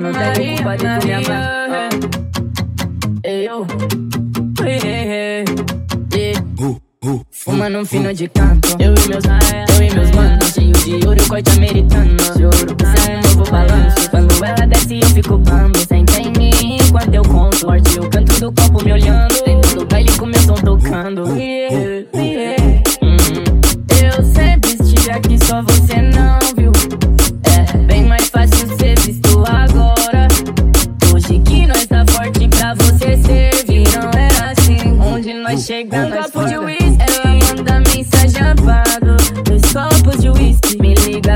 não tenho culpa de tu me amar. Eu, Fumando um fino de canto. Eu e meus eu e meus manos Cheio de ouro, corte americano. Juro, você é um novo balanço. Quando ela desce eu fico bambo Senta em mim enquanto eu conto Forte o canto do copo me olhando. Dentro do baile com meu som tocando. Yeah.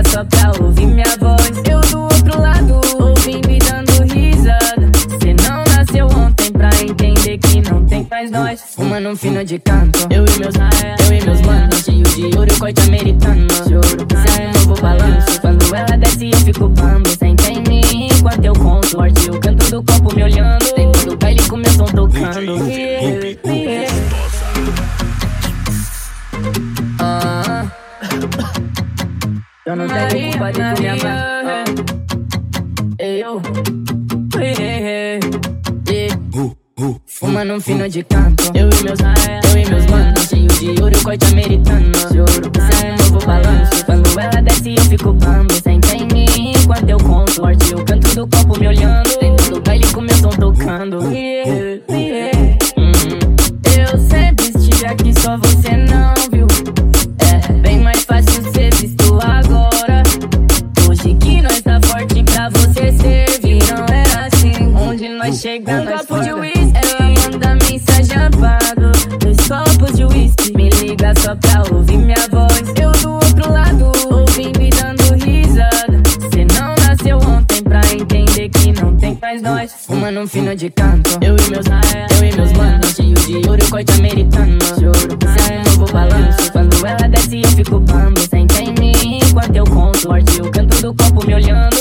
Só pra ouvir minha voz. Eu do outro lado, ouvindo e dando risada. Cê não nasceu ontem pra entender que não tem mais nós. Fumando um fino de canto, eu e meus eu e meus manos. Cheio de ouro, corte americano. Juro, cê é um novo balanço. Quando ela desce, eu fico bambo. Senta em mim enquanto eu conto. Forte o canto do copo me olhando. Dentro do baile com meu som tocando. Yeah, yeah. Eu não tenho culpa de tu me amar. Eu, Fumando um fino de canto. Eu e meus eu e meus manos Cheio de ouro, corte americano. Juro, você é um novo balanço. Quando ela desce eu fico bambo. Senta em mim enquanto eu conto. Forte o canto do copo me olhando. Dentro do baile com meu som tocando. yeah. Forte pra você servir Não é assim. Onde nós chegamos, um copo de whisky Ela manda mensagem apago Dois copos de whisky Me liga só pra ouvir minha voz. Eu do outro lado Ouvindo e dando risada. Cê não nasceu ontem pra entender que não tem mais nós. Fumando um fino de canto. Eu e meus eu e meus manos. Cheio de ouro, corte americano. Juro, cê é. Um novo balanço. Quando ela desce eu fico bambo corpo me olhando.